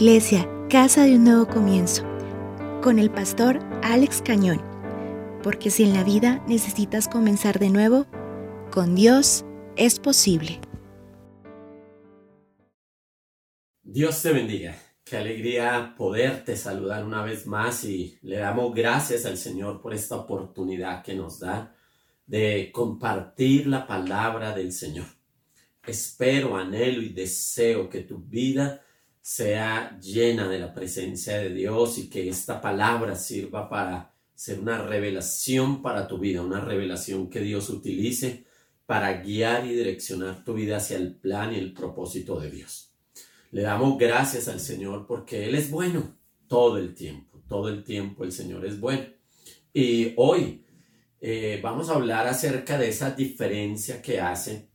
Iglesia, Casa de un Nuevo Comienzo, con el pastor Alex Cañón, porque si en la vida necesitas comenzar de nuevo, con Dios es posible. Dios te bendiga. Qué alegría poderte saludar una vez más y le damos gracias al Señor por esta oportunidad que nos da de compartir la palabra del Señor. Espero, anhelo y deseo que tu vida sea llena de la presencia de Dios y que esta palabra sirva para ser una revelación para tu vida, una revelación que Dios utilice para guiar y direccionar tu vida hacia el plan y el propósito de Dios. Le damos gracias al Señor porque Él es bueno todo el tiempo, todo el tiempo el Señor es bueno. Y hoy eh, vamos a hablar acerca de esa diferencia que hace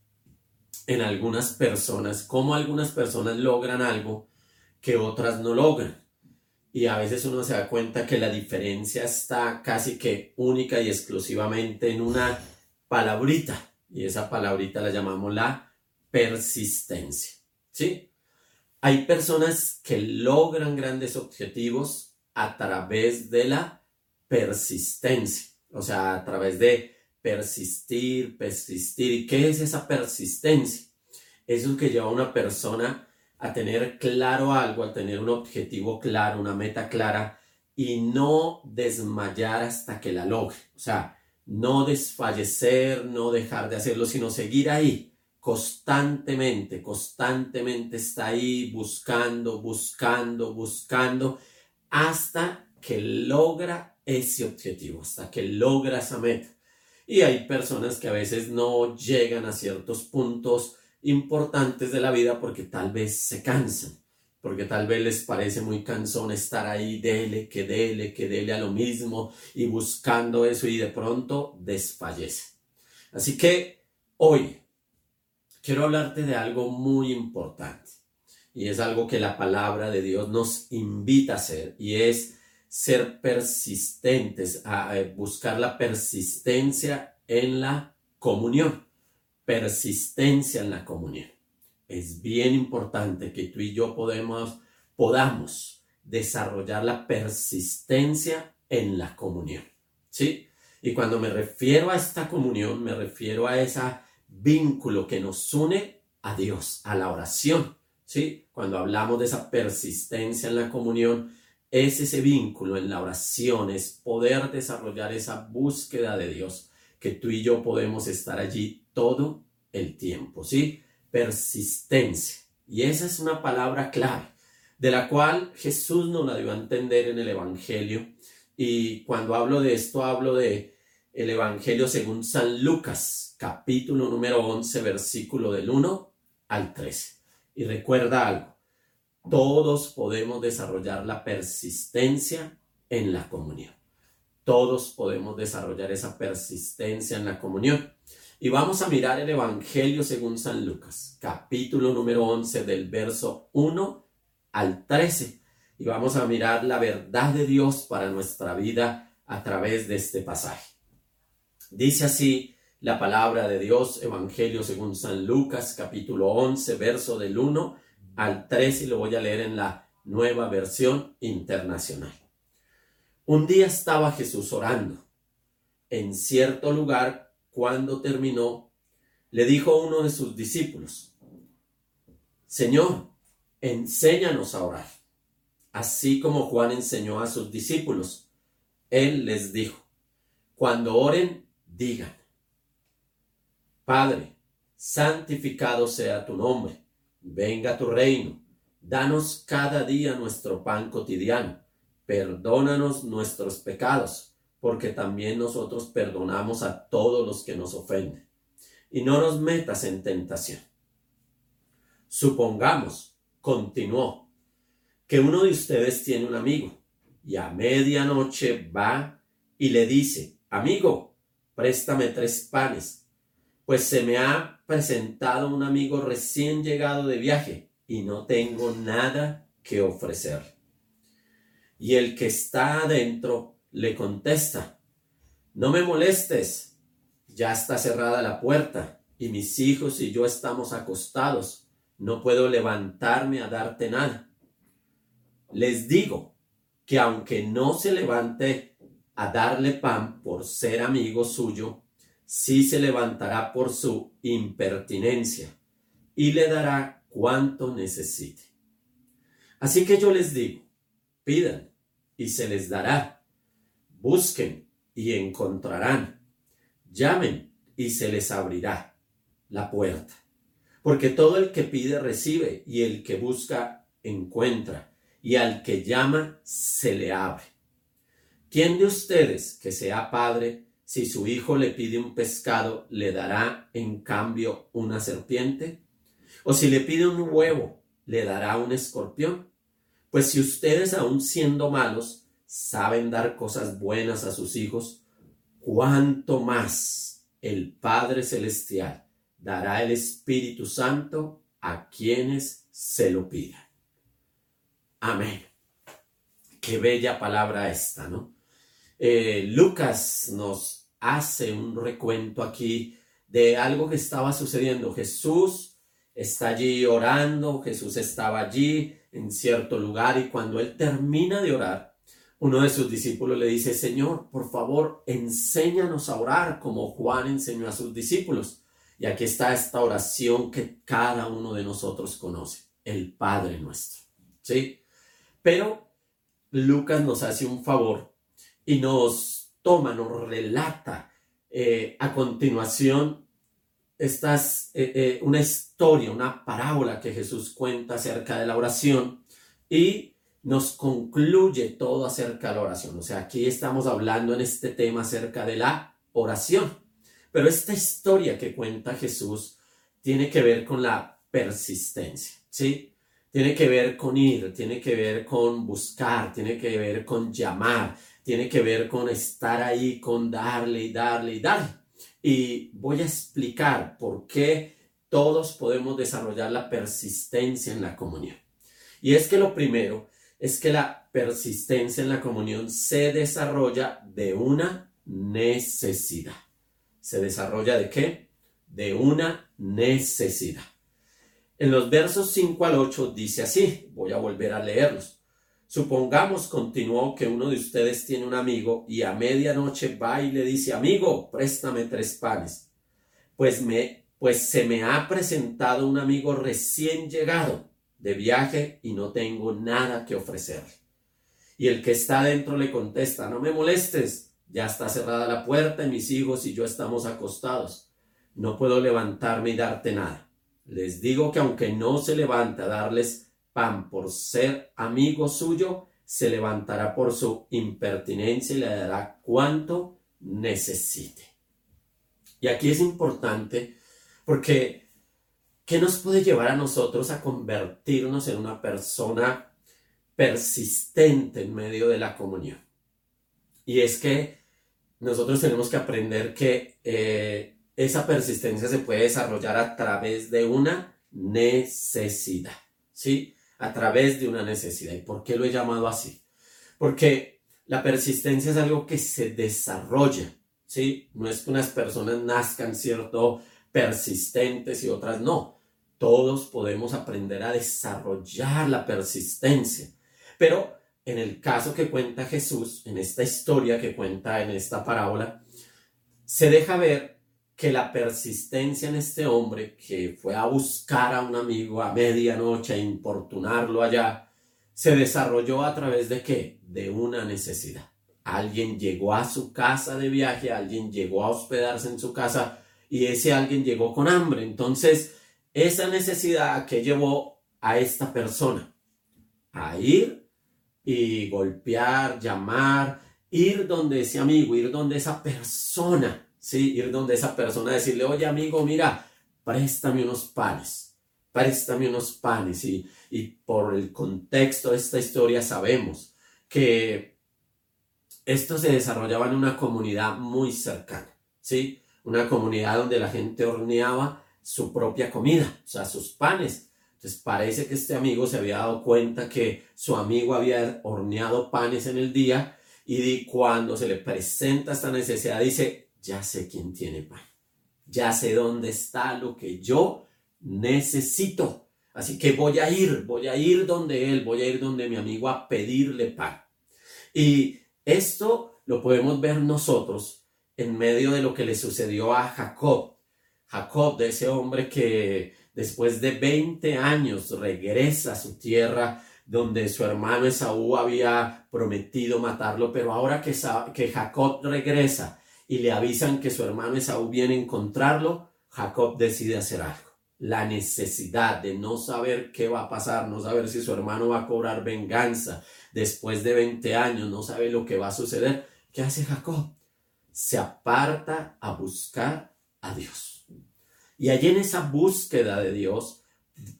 en algunas personas, cómo algunas personas logran algo que otras no logran. Y a veces uno se da cuenta que la diferencia está casi que única y exclusivamente en una palabrita. Y esa palabrita la llamamos la persistencia. ¿Sí? Hay personas que logran grandes objetivos a través de la persistencia. O sea, a través de persistir, persistir. ¿Y qué es esa persistencia? Eso que lleva a una persona a tener claro algo, a tener un objetivo claro, una meta clara y no desmayar hasta que la logre. O sea, no desfallecer, no dejar de hacerlo, sino seguir ahí constantemente, constantemente está ahí buscando, buscando, buscando, hasta que logra ese objetivo, hasta que logra esa meta. Y hay personas que a veces no llegan a ciertos puntos importantes de la vida porque tal vez se cansan, porque tal vez les parece muy cansón estar ahí, dele, que dele, que dele a lo mismo y buscando eso y de pronto desfallece. Así que hoy quiero hablarte de algo muy importante y es algo que la palabra de Dios nos invita a hacer y es ser persistentes, a buscar la persistencia en la comunión persistencia en la comunión. Es bien importante que tú y yo podemos, podamos desarrollar la persistencia en la comunión. ¿Sí? Y cuando me refiero a esta comunión, me refiero a ese vínculo que nos une a Dios, a la oración. ¿Sí? Cuando hablamos de esa persistencia en la comunión, es ese vínculo en la oración, es poder desarrollar esa búsqueda de Dios, que tú y yo podemos estar allí todo el tiempo, ¿sí? Persistencia. Y esa es una palabra clave, de la cual Jesús nos la dio a entender en el Evangelio. Y cuando hablo de esto, hablo de el Evangelio según San Lucas, capítulo número 11, versículo del 1 al 13. Y recuerda algo, todos podemos desarrollar la persistencia en la comunión. Todos podemos desarrollar esa persistencia en la comunión. Y vamos a mirar el Evangelio según San Lucas, capítulo número 11 del verso 1 al 13. Y vamos a mirar la verdad de Dios para nuestra vida a través de este pasaje. Dice así la palabra de Dios, Evangelio según San Lucas, capítulo 11, verso del 1 al 13, y lo voy a leer en la nueva versión internacional. Un día estaba Jesús orando en cierto lugar cuando terminó, le dijo uno de sus discípulos, Señor, enséñanos a orar, así como Juan enseñó a sus discípulos. Él les dijo, cuando oren, digan, Padre, santificado sea tu nombre, venga tu reino, danos cada día nuestro pan cotidiano, perdónanos nuestros pecados porque también nosotros perdonamos a todos los que nos ofenden. Y no nos metas en tentación. Supongamos, continuó, que uno de ustedes tiene un amigo y a medianoche va y le dice, amigo, préstame tres panes, pues se me ha presentado un amigo recién llegado de viaje y no tengo nada que ofrecer. Y el que está adentro le contesta, no me molestes, ya está cerrada la puerta y mis hijos y yo estamos acostados, no puedo levantarme a darte nada. les digo que aunque no se levante a darle pan por ser amigo suyo, sí se levantará por su impertinencia y le dará cuanto necesite. Así que yo les digo, pidan y se les dará, busquen y encontrarán, llamen y se les abrirá la puerta. Porque todo el que pide recibe y el que busca encuentra y al que llama se le abre. ¿Quién de ustedes que sea padre, si su hijo le pide un pescado, le dará en cambio una serpiente? ¿O si le pide un huevo, le dará un escorpión? Pues si ustedes aun siendo malos saben dar cosas buenas a sus hijos, cuánto más el Padre Celestial dará el Espíritu Santo a quienes se lo pidan. Amén. Qué bella palabra esta, ¿no? Eh, Lucas nos hace un recuento aquí de algo que estaba sucediendo. Jesús está allí orando, Jesús estaba allí en cierto lugar y cuando él termina de orar, uno de sus discípulos le dice, Señor, por favor, enséñanos a orar como Juan enseñó a sus discípulos. Y aquí está esta oración que cada uno de nosotros conoce, el Padre nuestro. ¿Sí? Pero Lucas nos hace un favor y nos toma, nos relata eh, a continuación esta es eh, eh, una historia, una parábola que Jesús cuenta acerca de la oración y nos concluye todo acerca de la oración. O sea, aquí estamos hablando en este tema acerca de la oración. Pero esta historia que cuenta Jesús tiene que ver con la persistencia, ¿sí? tiene que ver con ir, tiene que ver con buscar, tiene que ver con llamar, tiene que ver con estar ahí, con darle y darle y darle. Y voy a explicar por qué todos podemos desarrollar la persistencia en la comunión. Y es que lo primero es que la persistencia en la comunión se desarrolla de una necesidad. ¿Se desarrolla de qué? De una necesidad. En los versos 5 al 8 dice así, voy a volver a leerlos. Supongamos, continuó, que uno de ustedes tiene un amigo y a medianoche va y le dice, amigo, préstame tres panes. Pues, me, pues se me ha presentado un amigo recién llegado de viaje y no tengo nada que ofrecerle. Y el que está dentro le contesta, no me molestes, ya está cerrada la puerta y mis hijos y yo estamos acostados. No puedo levantarme y darte nada. Les digo que aunque no se levante a darles pan por ser amigo suyo, se levantará por su impertinencia y le dará cuanto necesite. Y aquí es importante porque ¿qué nos puede llevar a nosotros a convertirnos en una persona persistente en medio de la comunión? Y es que nosotros tenemos que aprender que eh, esa persistencia se puede desarrollar a través de una necesidad, ¿sí? A través de una necesidad. ¿Y por qué lo he llamado así? Porque la persistencia es algo que se desarrolla, ¿sí? No es que unas personas nazcan, ¿cierto? Persistentes y otras no. Todos podemos aprender a desarrollar la persistencia. Pero en el caso que cuenta Jesús, en esta historia que cuenta en esta parábola, se deja ver que la persistencia en este hombre que fue a buscar a un amigo a medianoche a importunarlo allá, se desarrolló a través de qué? De una necesidad. Alguien llegó a su casa de viaje, alguien llegó a hospedarse en su casa y ese alguien llegó con hambre. Entonces, esa necesidad que llevó a esta persona a ir y golpear, llamar, ir donde ese amigo, ir donde esa persona ¿sí? Ir donde esa persona, decirle, oye amigo, mira, préstame unos panes, préstame unos panes. Y, y por el contexto de esta historia sabemos que esto se desarrollaba en una comunidad muy cercana, ¿sí? Una comunidad donde la gente horneaba su propia comida, o sea, sus panes. Entonces parece que este amigo se había dado cuenta que su amigo había horneado panes en el día y cuando se le presenta esta necesidad dice, ya sé quién tiene pan, ya sé dónde está lo que yo necesito. Así que voy a ir, voy a ir donde él, voy a ir donde mi amigo a pedirle pan. Y esto lo podemos ver nosotros en medio de lo que le sucedió a Jacob. Jacob, de ese hombre que después de 20 años regresa a su tierra donde su hermano Esaú había prometido matarlo, pero ahora que, que Jacob regresa y le avisan que su hermano Esaú viene a encontrarlo, Jacob decide hacer algo. La necesidad de no saber qué va a pasar, no saber si su hermano va a cobrar venganza después de 20 años, no sabe lo que va a suceder. ¿Qué hace Jacob? Se aparta a buscar a Dios. Y allí en esa búsqueda de Dios,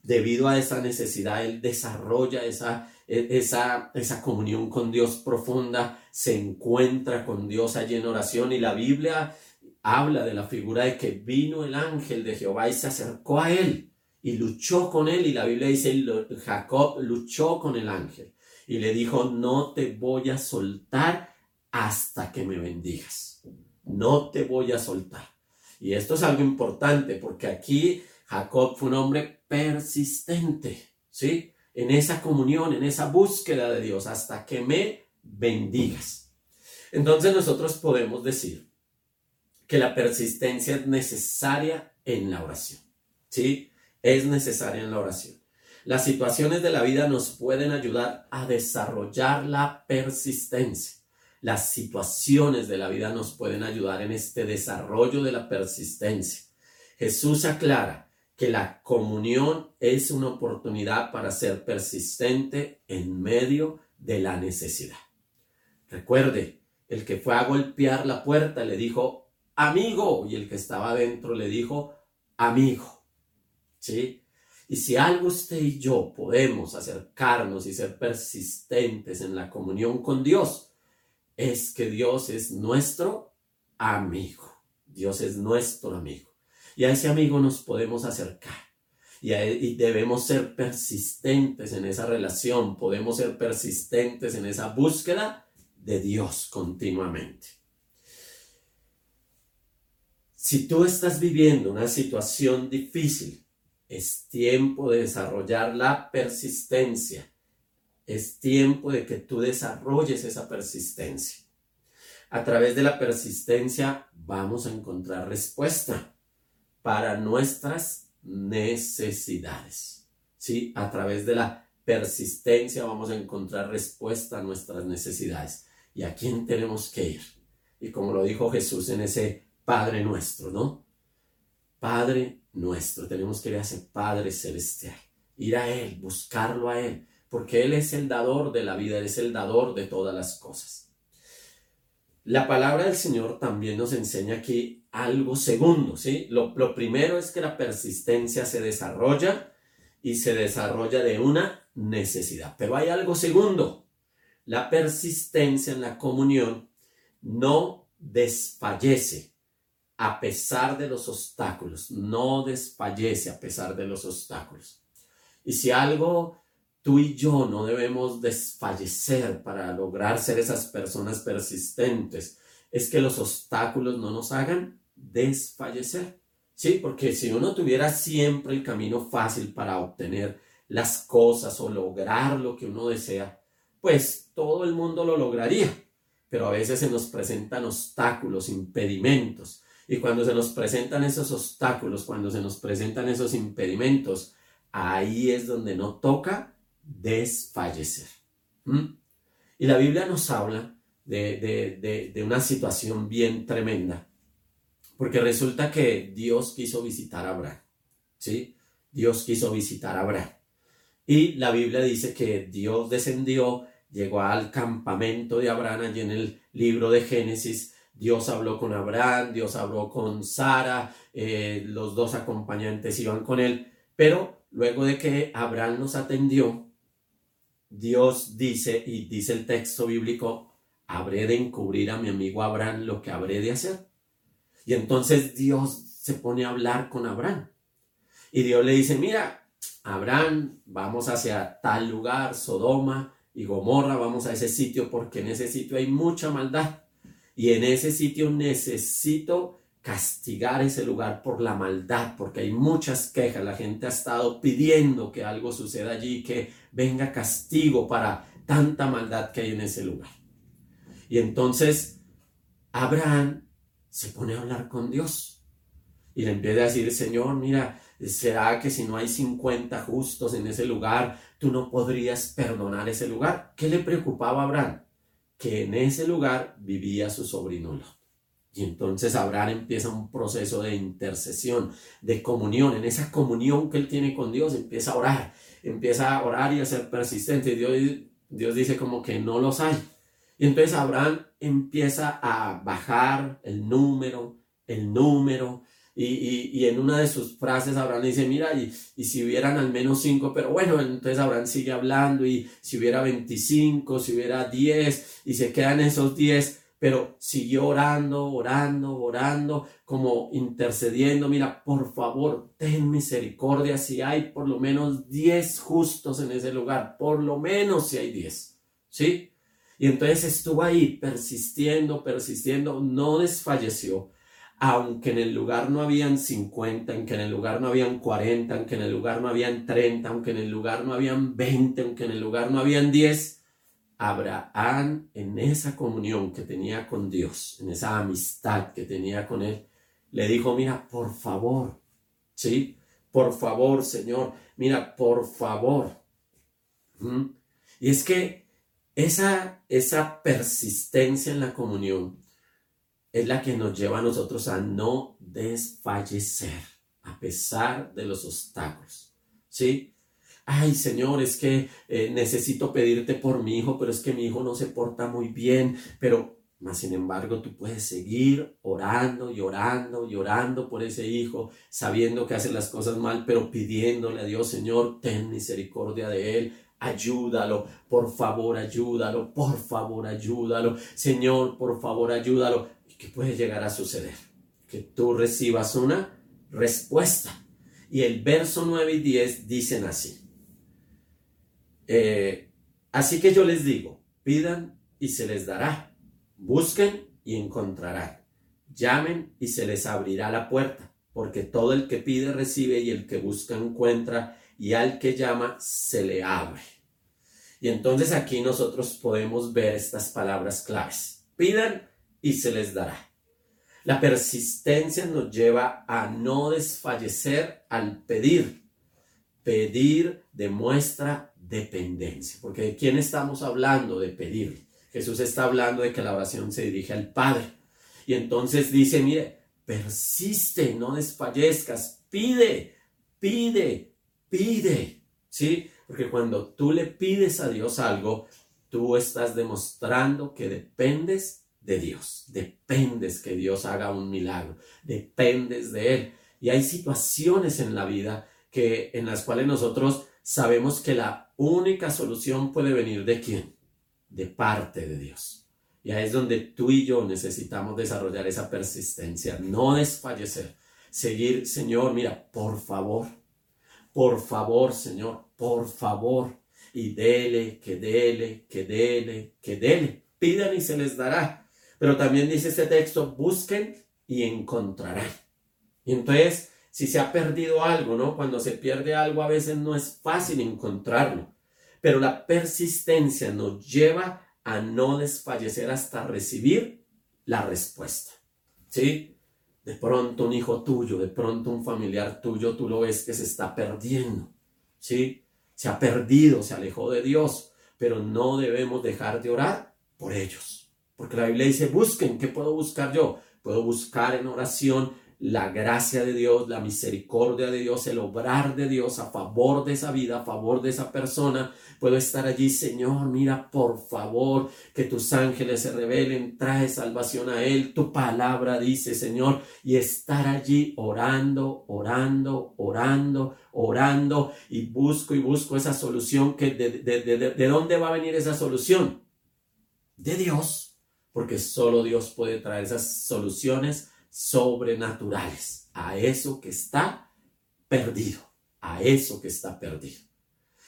debido a esa necesidad, él desarrolla esa, e, esa, esa comunión con Dios profunda, se encuentra con Dios allí en oración y la Biblia habla de la figura de que vino el ángel de Jehová y se acercó a él y luchó con él y la Biblia dice Jacob luchó con el ángel y le dijo no te voy a soltar hasta que me bendigas no te voy a soltar y esto es algo importante porque aquí Jacob fue un hombre persistente, ¿sí? En esa comunión, en esa búsqueda de Dios, hasta que me bendigas. Entonces nosotros podemos decir que la persistencia es necesaria en la oración, ¿sí? Es necesaria en la oración. Las situaciones de la vida nos pueden ayudar a desarrollar la persistencia. Las situaciones de la vida nos pueden ayudar en este desarrollo de la persistencia. Jesús aclara que la comunión es una oportunidad para ser persistente en medio de la necesidad. Recuerde, el que fue a golpear la puerta le dijo, amigo, y el que estaba adentro le dijo, amigo. ¿Sí? Y si algo usted y yo podemos acercarnos y ser persistentes en la comunión con Dios, es que Dios es nuestro amigo. Dios es nuestro amigo. Y a ese amigo nos podemos acercar. Y, debemos ser persistentes en esa relación. Podemos ser persistentes en esa búsqueda de Dios continuamente. Si tú estás viviendo una situación difícil, es tiempo de desarrollar la persistencia. Es tiempo de que tú desarrolles esa persistencia. A través de la persistencia vamos a encontrar respuesta para nuestras necesidades. ¿Sí? A través de la persistencia vamos a encontrar respuesta a nuestras necesidades. ¿Y a quién tenemos que ir? Y como lo dijo Jesús en ese Padre nuestro, ¿no? Padre nuestro, tenemos que ir a ese Padre celestial, ir a Él, buscarlo a Él, porque Él es el dador de la vida, Él es el dador de todas las cosas. La palabra del Señor también nos enseña aquí algo segundo, ¿sí? Lo, primero es que la persistencia se desarrolla y se desarrolla de una necesidad. Pero hay algo segundo. La persistencia en la comunión no desfallece a pesar de los obstáculos, no desfallece a pesar de los obstáculos. Y si algo tú y yo no debemos desfallecer para lograr ser esas personas persistentes, es que los obstáculos no nos hagan desfallecer. Sí, porque si uno tuviera siempre el camino fácil para obtener las cosas o lograr lo que uno desea, pues todo el mundo lo lograría. Pero a veces se nos presentan obstáculos, impedimentos. Y cuando se nos presentan esos obstáculos, cuando se nos presentan esos impedimentos, ahí es donde no toca desfallecer. ¿Mm? Y la Biblia nos habla de, de, de una situación bien tremenda porque resulta que Dios quiso visitar a Abraham. ¿Sí? Dios quiso visitar a Abraham. Y la Biblia dice que Dios descendió, llegó al campamento de Abraham allí en el libro de Génesis. Dios habló con Abraham, Dios habló con Sara, eh, los dos acompañantes iban con él. Pero luego de que Abraham nos atendió, Dios dice, y dice el texto bíblico, habré de encubrir a mi amigo Abraham lo que habré de hacer. Y entonces Dios se pone a hablar con Abraham. Y Dios le dice, mira, Abraham, vamos hacia tal lugar, Sodoma y Gomorra, vamos a ese sitio porque en ese sitio hay mucha maldad. Y en ese sitio necesito castigar ese lugar por la maldad, porque hay muchas quejas, la gente ha estado pidiendo que algo suceda allí, que venga castigo para tanta maldad que hay en ese lugar. Y entonces Abraham se pone a hablar con Dios y le empieza a decir, Señor, mira, ¿será que si no hay 50 justos en ese lugar, tú no podrías perdonar ese lugar? ¿Qué le preocupaba a Abraham? Que en ese lugar vivía su sobrino Lot. Y entonces Abraham empieza un proceso de intercesión, de comunión. En esa comunión que él tiene con Dios, empieza a orar, empieza a orar y a ser persistente. Dios, Dios dice como que no los hay. Y entonces Abraham empieza a bajar el número, el número. Y, en una de sus frases Abraham dice, mira, y, y si hubieran al menos cinco, pero bueno, entonces Abraham sigue hablando y si hubiera 25, si hubiera 10 y se quedan esos 10, pero siguió orando, orando, orando, como intercediendo, mira, por favor, ten misericordia si hay por lo menos 10 justos en ese lugar, por lo menos si hay 10, ¿sí? Y entonces estuvo ahí persistiendo, persistiendo, no desfalleció, aunque en el lugar no habían 50, aunque en el lugar no habían 40, aunque en el lugar no habían 30, aunque en el lugar no habían 20, aunque en el lugar no habían 10, Abraham en esa comunión que tenía con Dios, en esa amistad que tenía con Él, le dijo, mira, por favor, ¿sí? Por favor, Señor, mira, por favor. ¿Mm? Y es que esa, esa persistencia en la comunión es la que nos lleva a nosotros a no desfallecer a pesar de los obstáculos, ¿sí? Ay Señor, es que eh, necesito pedirte por mi hijo, pero es que mi hijo no se porta muy bien, pero más sin embargo tú puedes seguir orando y orando y orando por ese hijo, sabiendo que hace las cosas mal, pero pidiéndole a Dios, Señor, ten misericordia de él, ayúdalo, por favor, ayúdalo, por favor, ayúdalo, Señor, por favor, ayúdalo. ¿Y qué puede llegar a suceder? Que tú recibas una respuesta. Y el verso 9 y 10 dicen así. Eh, así que yo les digo, pidan y se les dará, busquen y encontrarán, llamen y se les abrirá la puerta, porque todo el que pide recibe y el que busca encuentra y al que llama se le abre. Y entonces aquí nosotros podemos ver estas palabras claves. Pidan y se les dará. La persistencia nos lleva a no desfallecer al pedir. Pedir demuestra dependencia. Porque ¿de quién estamos hablando de pedir? Jesús está hablando de que la oración se dirige al Padre. Y entonces dice, mire, persiste, no desfallezcas, pide, pide, pide. ¿Sí? Porque cuando tú le pides a Dios algo, tú estás demostrando que dependes de Dios, dependes que Dios haga un milagro, dependes de Él. Y hay situaciones en la vida que, en las cuales nosotros sabemos que la única solución puede venir de quién? De parte de Dios. Y ahí es donde tú y yo necesitamos desarrollar esa persistencia, no desfallecer, seguir, Señor, mira, por favor, por favor, Señor, por favor, y dele, que dele, que dele, que dele. Pidan y se les dará. Pero también dice este texto, busquen y encontrarán. Y entonces si se ha perdido algo, ¿no? Cuando se pierde algo a veces no es fácil encontrarlo, pero la persistencia nos lleva a no desfallecer hasta recibir la respuesta. ¿Sí? De pronto un hijo tuyo, de pronto un familiar tuyo, tú lo ves que se está perdiendo. ¿Sí? Se ha perdido, se alejó de Dios, pero no debemos dejar de orar por ellos. Porque la Biblia dice, busquen, ¿qué puedo buscar yo? Puedo buscar en oración la gracia de Dios, la misericordia de Dios, el obrar de Dios a favor de esa vida, a favor de esa persona. Puedo estar allí, Señor, mira, por favor, que tus ángeles se revelen, trae salvación a él. Tu palabra dice, Señor, y estar allí orando, orando, orando, orando, y busco y busco esa solución. Que de, ¿De dónde va a venir esa solución? De Dios, porque solo Dios puede traer esas soluciones sobrenaturales a eso que está perdido, a eso que está perdido.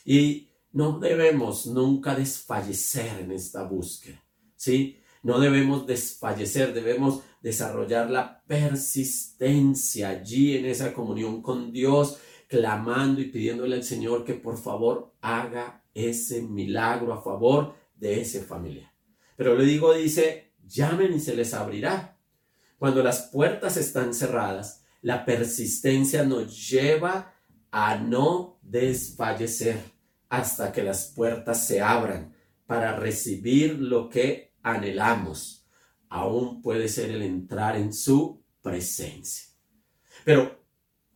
Y no debemos nunca desfallecer en esta búsqueda, ¿sí? No debemos desfallecer, debemos desarrollar la persistencia allí en esa comunión con Dios, clamando y pidiéndole al Señor que por favor haga ese milagro a favor de ese familia. Pero le digo, dice, llamen y se les abrirá. Cuando las puertas están cerradas, la persistencia nos lleva a no desfallecer hasta que las puertas se abran para recibir lo que anhelamos. Aún puede ser el entrar en su presencia. Pero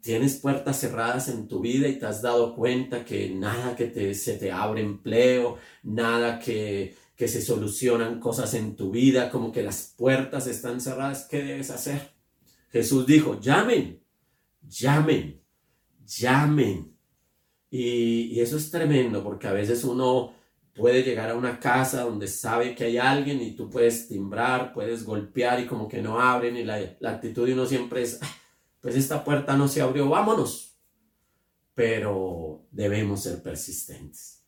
tienes puertas cerradas en tu vida y te has dado cuenta que nada que te, se te abre empleo, nada que, que se solucionan cosas en tu vida, como que las puertas están cerradas, ¿qué debes hacer? Jesús dijo, llamen, llamen, llamen. Y, eso es tremendo porque a veces uno puede llegar a una casa donde sabe que hay alguien y tú puedes timbrar, puedes golpear y como que no abren y la, la actitud de uno siempre es, ah, pues esta puerta no se abrió, vámonos. Pero debemos ser persistentes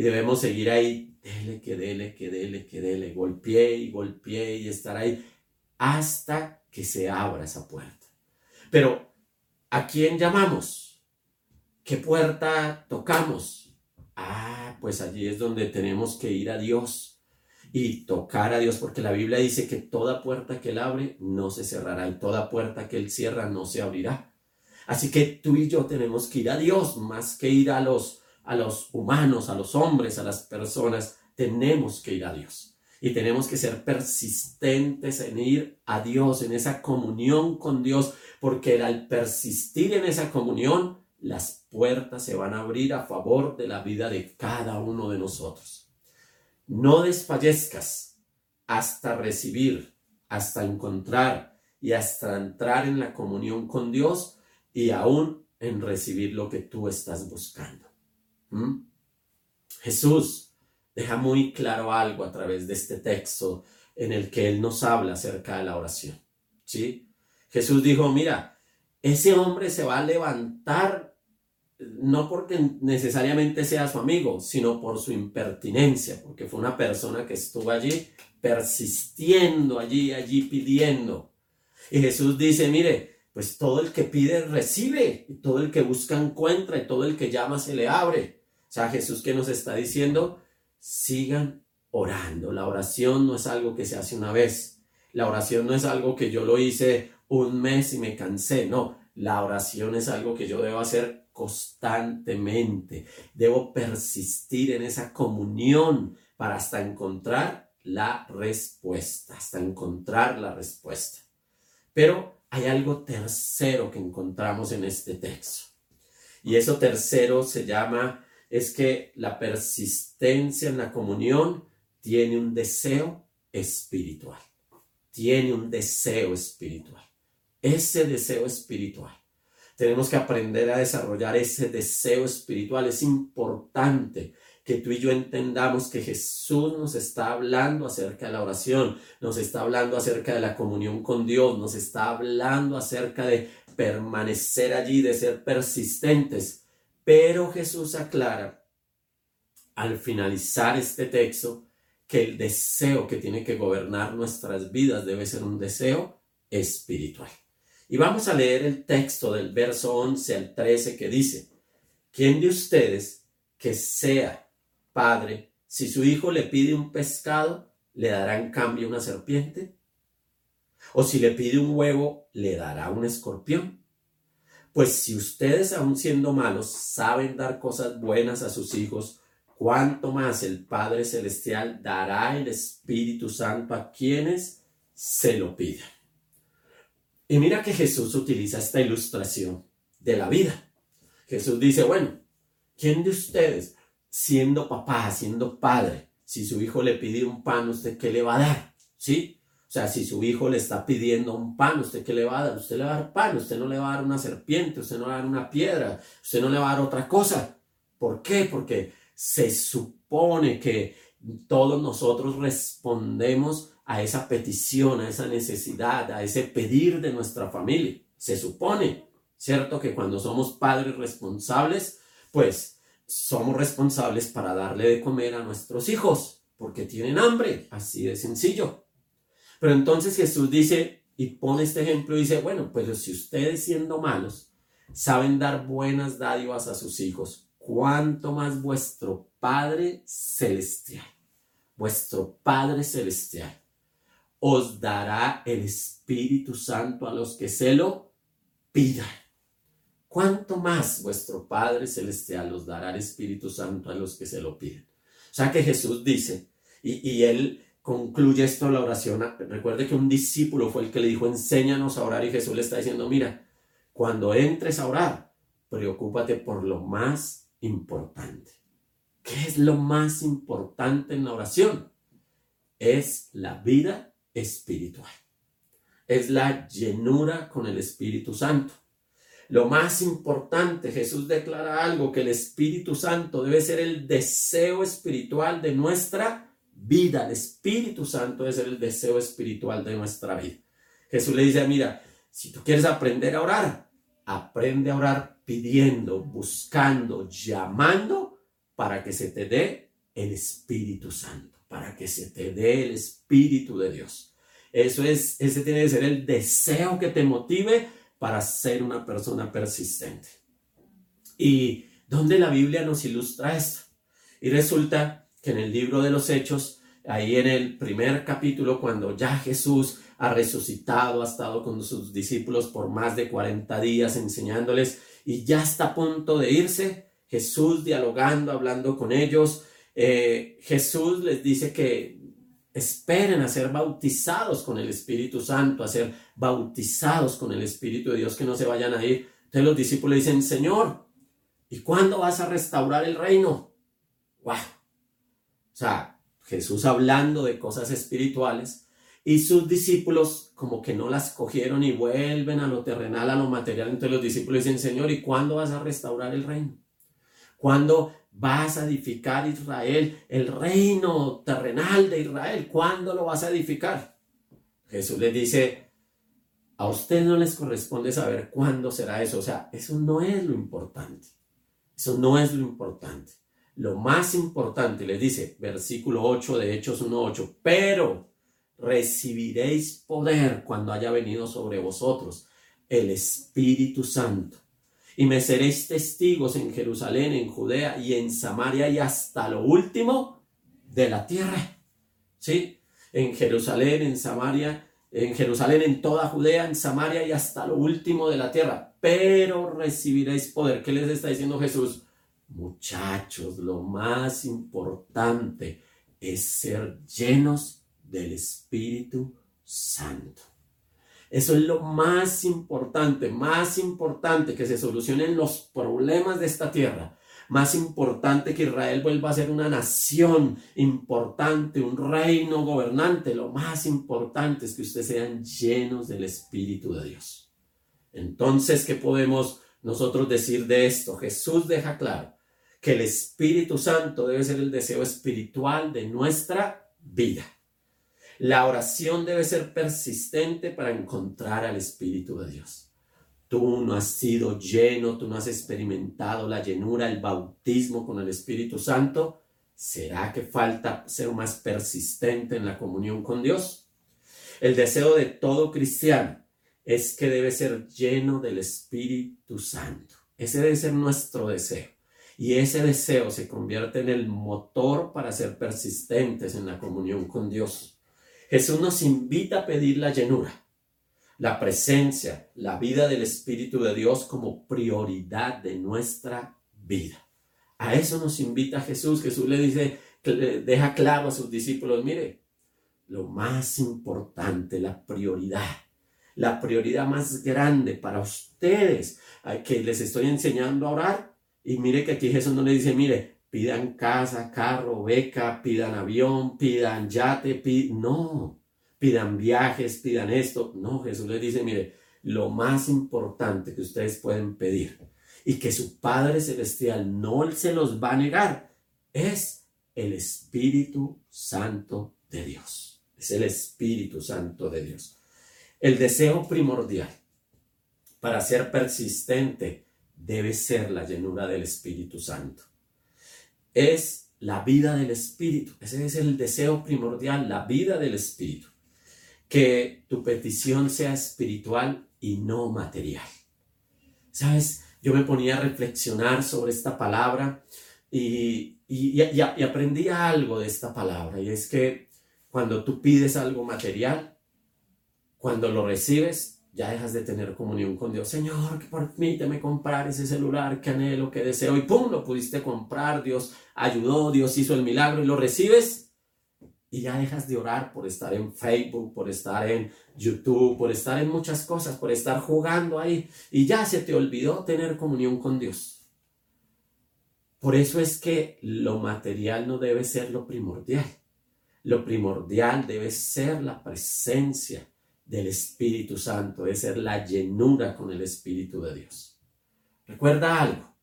y debemos seguir ahí, dele, que dele, que dele, que dele, golpeé y golpeé y estar ahí hasta que se abra esa puerta. Pero, ¿a quién llamamos? ¿Qué puerta tocamos? Ah, pues allí es donde tenemos que ir a Dios y tocar a Dios, porque la Biblia dice que toda puerta que Él abre no se cerrará y toda puerta que Él cierra no se abrirá. Así que tú y yo tenemos que ir a Dios más que ir a los, a los humanos, a los hombres, a las personas. Tenemos que ir a Dios y tenemos que ser persistentes en ir a Dios, en esa comunión con Dios, porque al persistir en esa comunión, las puertas se van a abrir a favor de la vida de cada uno de nosotros. No desfallezcas hasta recibir, hasta encontrar y hasta entrar en la comunión con Dios y aún en recibir lo que tú estás buscando. ¿Mm? Jesús deja muy claro algo a través de este texto en el que Él nos habla acerca de la oración. ¿sí? Jesús dijo, mira, ese hombre se va a levantar no porque necesariamente sea su amigo, sino por su impertinencia, porque fue una persona que estuvo allí persistiendo, allí, allí pidiendo. Y Jesús dice, mire, pues todo el que pide recibe, y todo el que busca encuentra, y todo el que llama se le abre. Sea, Jesús que nos está diciendo, sigan orando. La oración no es algo que se hace una vez. La oración no es algo que yo lo hice un mes y me cansé. No, la oración es algo que yo debo hacer constantemente. Debo persistir en esa comunión para hasta encontrar la respuesta, hasta encontrar la respuesta. Pero hay algo tercero que encontramos en este texto. Y eso tercero se llama, es que la persistencia en la comunión tiene un deseo espiritual. Tiene un deseo espiritual. Ese deseo espiritual tenemos que aprender a desarrollar ese deseo espiritual. Es importante que tú y yo entendamos que Jesús nos está hablando acerca de la oración, nos está hablando acerca de la comunión con Dios, nos está hablando acerca de permanecer allí, de ser persistentes. Pero Jesús aclara al finalizar este texto que el deseo que tiene que gobernar nuestras vidas debe ser un deseo espiritual. Y vamos a leer el texto del verso 11 al 13 que dice, ¿quién de ustedes que sea padre, si su hijo le pide un pescado, le dará en cambio una serpiente? ¿O si le pide un huevo, le dará un escorpión? Pues si ustedes, aun siendo malos, saben dar cosas buenas a sus hijos, cuánto más el Padre Celestial dará el Espíritu Santo a quienes se lo pidan. Y mira que Jesús utiliza esta ilustración de la vida. Jesús dice, bueno, ¿quién de ustedes, siendo papá, siendo padre, si su hijo le pide un pan, ¿usted qué le va a dar? ¿Sí? O sea, si su hijo le está pidiendo un pan, ¿usted qué le va a dar? Usted le va a dar pan, usted no le va a dar una serpiente, usted no le va a dar una piedra, usted no le va a dar otra cosa. ¿Por qué? Porque se supone que todos nosotros respondemos a esa petición, a esa necesidad, a ese pedir de nuestra familia. Se supone, ¿cierto? Que cuando somos padres responsables, pues somos responsables para darle de comer a nuestros hijos, porque tienen hambre, así de sencillo. Pero entonces Jesús dice y pone este ejemplo y dice, bueno, pues si ustedes siendo malos saben dar buenas dádivas a sus hijos, cuánto más vuestro Padre Celestial, vuestro Padre Celestial, os dará el Espíritu Santo a los que se lo pidan. ¿Cuánto más vuestro Padre Celestial os dará el Espíritu Santo a los que se lo piden? O sea que Jesús dice, y, y él concluye esto la oración. Recuerde que un discípulo fue el que le dijo, enséñanos a orar y Jesús le está diciendo, mira, cuando entres a orar, preocúpate por lo más importante. ¿Qué es lo más importante en la oración? Es la vida espiritual. Es la llenura con el Espíritu Santo. Lo más importante, Jesús declara algo, que el Espíritu Santo debe ser el deseo espiritual de nuestra vida. El Espíritu Santo ser el deseo espiritual de nuestra vida. Jesús le dice, mira, si tú quieres aprender a orar, aprende a orar pidiendo, buscando, llamando para que se te dé el Espíritu Santo, para que se te dé el Espíritu de Dios. Eso es, ese tiene que ser el deseo que te motive para ser una persona persistente. ¿Y dónde la Biblia nos ilustra esto? Y resulta que en el libro de los Hechos, ahí en el primer capítulo, cuando ya Jesús ha resucitado, ha estado con sus discípulos por más de 40 días enseñándoles y ya está a punto de irse, Jesús dialogando, hablando con ellos, eh, Jesús les dice que esperen a ser bautizados con el Espíritu Santo, a ser bautizados con el Espíritu de Dios, que no se vayan a ir. Entonces los discípulos dicen, Señor, ¿y cuándo vas a restaurar el reino? ¡Wow! Sea, Jesús hablando de cosas espirituales y sus discípulos como que no las cogieron y vuelven a lo terrenal, a lo material. Entonces los discípulos dicen, Señor, ¿y cuándo vas a restaurar el reino? ¿Cuándo vas a edificar Israel, el reino terrenal de Israel? ¿Cuándo lo vas a edificar? Jesús les dice, a usted no les corresponde saber cuándo será eso. O sea, eso no es lo importante. Eso no es lo importante. Lo más importante, les dice, versículo 8 de Hechos 1.8, pero recibiréis poder cuando haya venido sobre vosotros el Espíritu Santo y me seréis testigos en Jerusalén, en Judea y en Samaria y hasta lo último de la tierra. ¿Sí? En Jerusalén, en Samaria, en Jerusalén, en toda Judea, en Samaria y hasta lo último de la tierra. Pero recibiréis poder. ¿Qué les está diciendo Jesús? Muchachos, lo más importante es ser llenos del Espíritu Santo. Eso es lo más importante, más importante que se solucionen los problemas de esta tierra. Más importante que Israel vuelva a ser una nación importante, un reino gobernante. Lo más importante es que ustedes sean llenos del Espíritu de Dios. Entonces, ¿qué podemos nosotros decir de esto? Jesús deja claro que el Espíritu Santo debe ser el deseo espiritual de nuestra vida. La oración debe ser persistente para encontrar al Espíritu de Dios. Tú no has sido lleno, tú no has experimentado la llenura, el bautismo con el Espíritu Santo. ¿Será que falta ser más persistente en la comunión con Dios? El deseo de todo cristiano es que debe ser lleno del Espíritu Santo. Ese debe ser nuestro deseo. Y ese deseo se convierte en el motor para ser persistentes en la comunión con Dios. Jesús nos invita a pedir la llenura, la presencia, la vida del Espíritu de Dios como prioridad de nuestra vida. A eso nos invita Jesús. Jesús le dice, deja claro a sus discípulos, mire, lo más importante, la prioridad, la prioridad más grande para ustedes, que les estoy enseñando a orar. Y mire que aquí Jesús no le dice, mire, pidan casa, carro, beca, pidan avión, pidan yate, no, pidan viajes, pidan esto. No, Jesús les dice, mire, lo más importante que ustedes pueden pedir y que su Padre Celestial no se los va a negar es el Espíritu Santo de Dios. Es el Espíritu Santo de Dios. El deseo primordial para ser persistente debe ser la llenura del Espíritu Santo es la vida del Espíritu. Ese es el deseo primordial, la vida del Espíritu. que tu petición sea espiritual y no material. Sabes, yo me ponía a reflexionar sobre esta palabra y, y, aprendí algo de esta palabra, y es que cuando tú pides algo material, cuando lo recibes, ya dejas de tener comunión con Dios. Señor, permíteme comprar ese celular que anhelo, que deseo, y pum, lo pudiste comprar, Dios ayudó, Dios hizo el milagro y lo recibes, y ya dejas de orar por estar en Facebook, por estar en YouTube, por estar en muchas cosas, por estar jugando ahí, y ya se te olvidó tener comunión con Dios. Por eso es que lo material no debe ser lo primordial. Lo primordial debe ser la presencia del Espíritu Santo, debe ser la llenura con el Espíritu de Dios. Recuerda algo,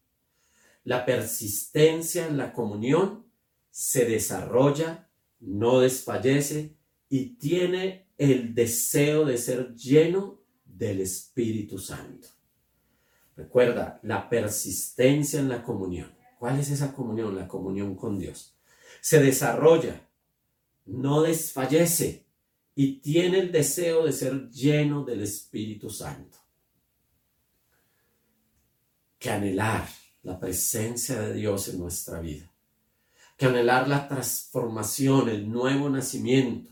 la persistencia en la comunión se desarrolla, no desfallece y tiene el deseo de ser lleno del Espíritu Santo. Recuerda, la persistencia en la comunión ¿Cuál es esa comunión? La comunión con Dios. Se desarrolla, no desfallece y tiene el deseo de ser lleno del Espíritu Santo. Que anhelar la presencia de Dios en nuestra vida. Que anhelar la transformación, el nuevo nacimiento.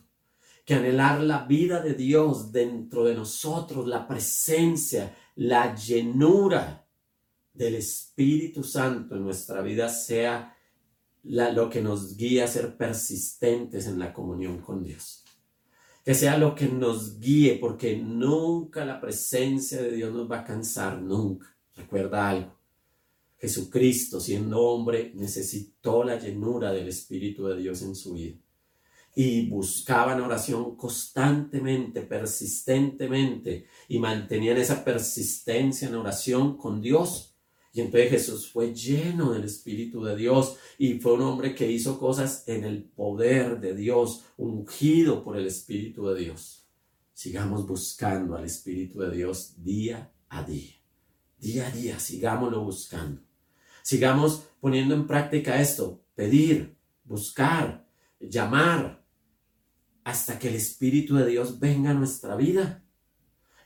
Que anhelar la vida de Dios dentro de nosotros, la presencia, la llenura del Espíritu Santo en nuestra vida sea lo que nos guíe a ser persistentes en la comunión con Dios. Que sea lo que nos guíe, porque nunca la presencia de Dios nos va a cansar, nunca. Recuerda algo. Jesucristo, siendo hombre, necesitó la llenura del Espíritu de Dios en su vida. Y buscaba en oración constantemente, persistentemente, y mantenían esa persistencia en oración con Dios y entonces Jesús fue lleno del Espíritu de Dios y fue un hombre que hizo cosas en el poder de Dios, ungido por el Espíritu de Dios. Sigamos buscando al Espíritu de Dios día a día. Día a día, sigámoslo buscando. Sigamos poniendo en práctica esto, pedir, buscar, llamar, hasta que el Espíritu de Dios venga a nuestra vida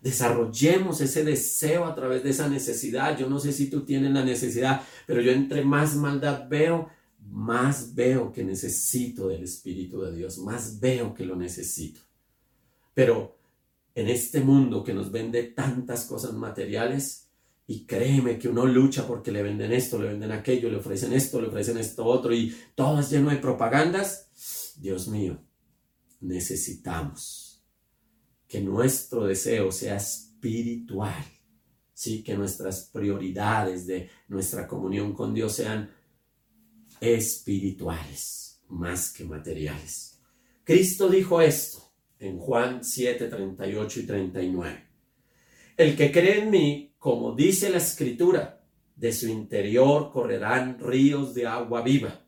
desarrollemos ese deseo a través de esa necesidad. Yo no sé si tú tienes la necesidad, pero yo entre más maldad veo, más veo que necesito del Espíritu de Dios, más veo que lo necesito. Pero en este mundo que nos vende tantas cosas materiales, y créeme que uno lucha porque le venden esto, le venden aquello, le ofrecen esto, le ofrecen esto otro, y todo es lleno de propagandas, Dios mío, necesitamos que nuestro deseo sea espiritual, ¿sí? que nuestras prioridades de nuestra comunión con Dios sean espirituales más que materiales. Cristo dijo esto en Juan 7, 38 y 39. El que cree en mí, como dice la escritura, de su interior correrán ríos de agua viva.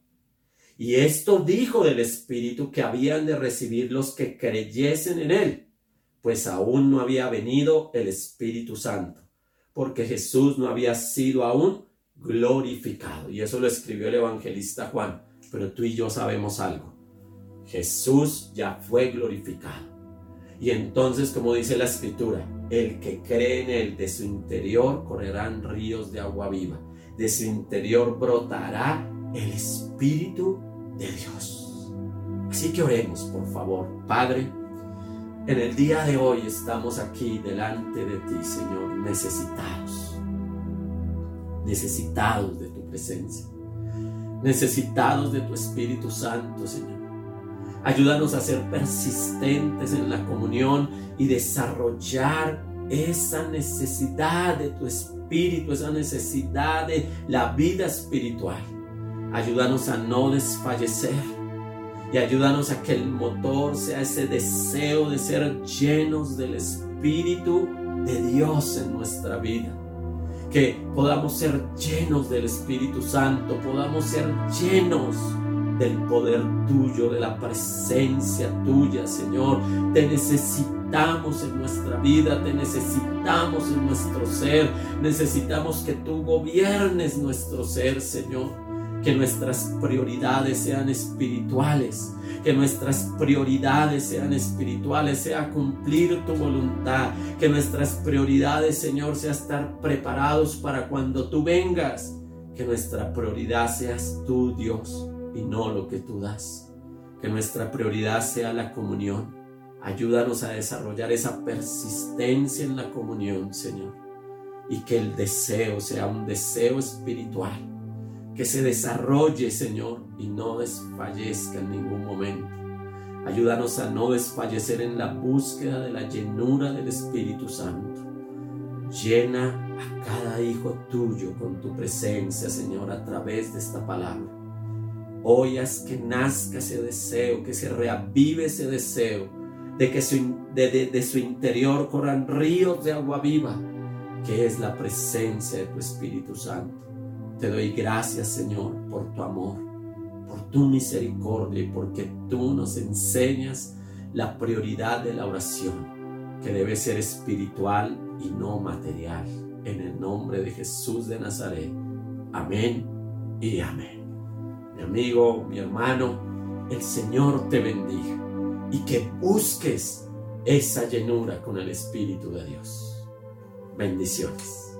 Y esto dijo del Espíritu que habían de recibir los que creyesen en él pues aún no había venido el Espíritu Santo, porque Jesús no había sido aún glorificado. Y eso lo escribió el evangelista Juan, pero tú y yo sabemos algo. Jesús ya fue glorificado. Y entonces, como dice la escritura, el que cree en él, de su interior correrán ríos de agua viva. De su interior brotará el Espíritu de Dios. Así que oremos, por favor. Padre, en el día de hoy estamos aquí delante de ti, Señor, necesitados, necesitados de tu presencia, necesitados de tu Espíritu Santo, Señor. Ayúdanos a ser persistentes en la comunión y desarrollar esa necesidad de tu Espíritu, esa necesidad de la vida espiritual. Ayúdanos a no desfallecer y ayúdanos a que el motor sea ese deseo de ser llenos del Espíritu de Dios en nuestra vida. Que podamos ser llenos del Espíritu Santo, podamos ser llenos del poder tuyo, de la presencia tuya, Señor. Te necesitamos en nuestra vida, te necesitamos en nuestro ser, necesitamos que tú gobiernes nuestro ser, Señor. Que nuestras prioridades sean espirituales, que nuestras prioridades sean espirituales, sea cumplir tu voluntad, que nuestras prioridades, Señor, sea estar preparados para cuando tú vengas, que nuestra prioridad seas tú, Dios, y no lo que tú das, que nuestra prioridad sea la comunión. Ayúdanos a desarrollar esa persistencia en la comunión, Señor, y que el deseo sea un deseo espiritual que se desarrolle, Señor, y no desfallezca en ningún momento. Ayúdanos a no desfallecer en la búsqueda de la llenura del Espíritu Santo. Llena a cada hijo tuyo con tu presencia, Señor, a través de esta palabra. Hoy que nazca ese deseo, que se reavive ese deseo, de que su, de su interior corran ríos de agua viva, que es la presencia de tu Espíritu Santo. Te doy gracias, Señor, por tu amor, por tu misericordia y porque tú nos enseñas la prioridad de la oración, que debe ser espiritual y no material. En el nombre de Jesús de Nazaret. Amén y amén. Mi amigo, mi hermano, el Señor te bendiga y que busques esa llenura con el Espíritu de Dios. Bendiciones.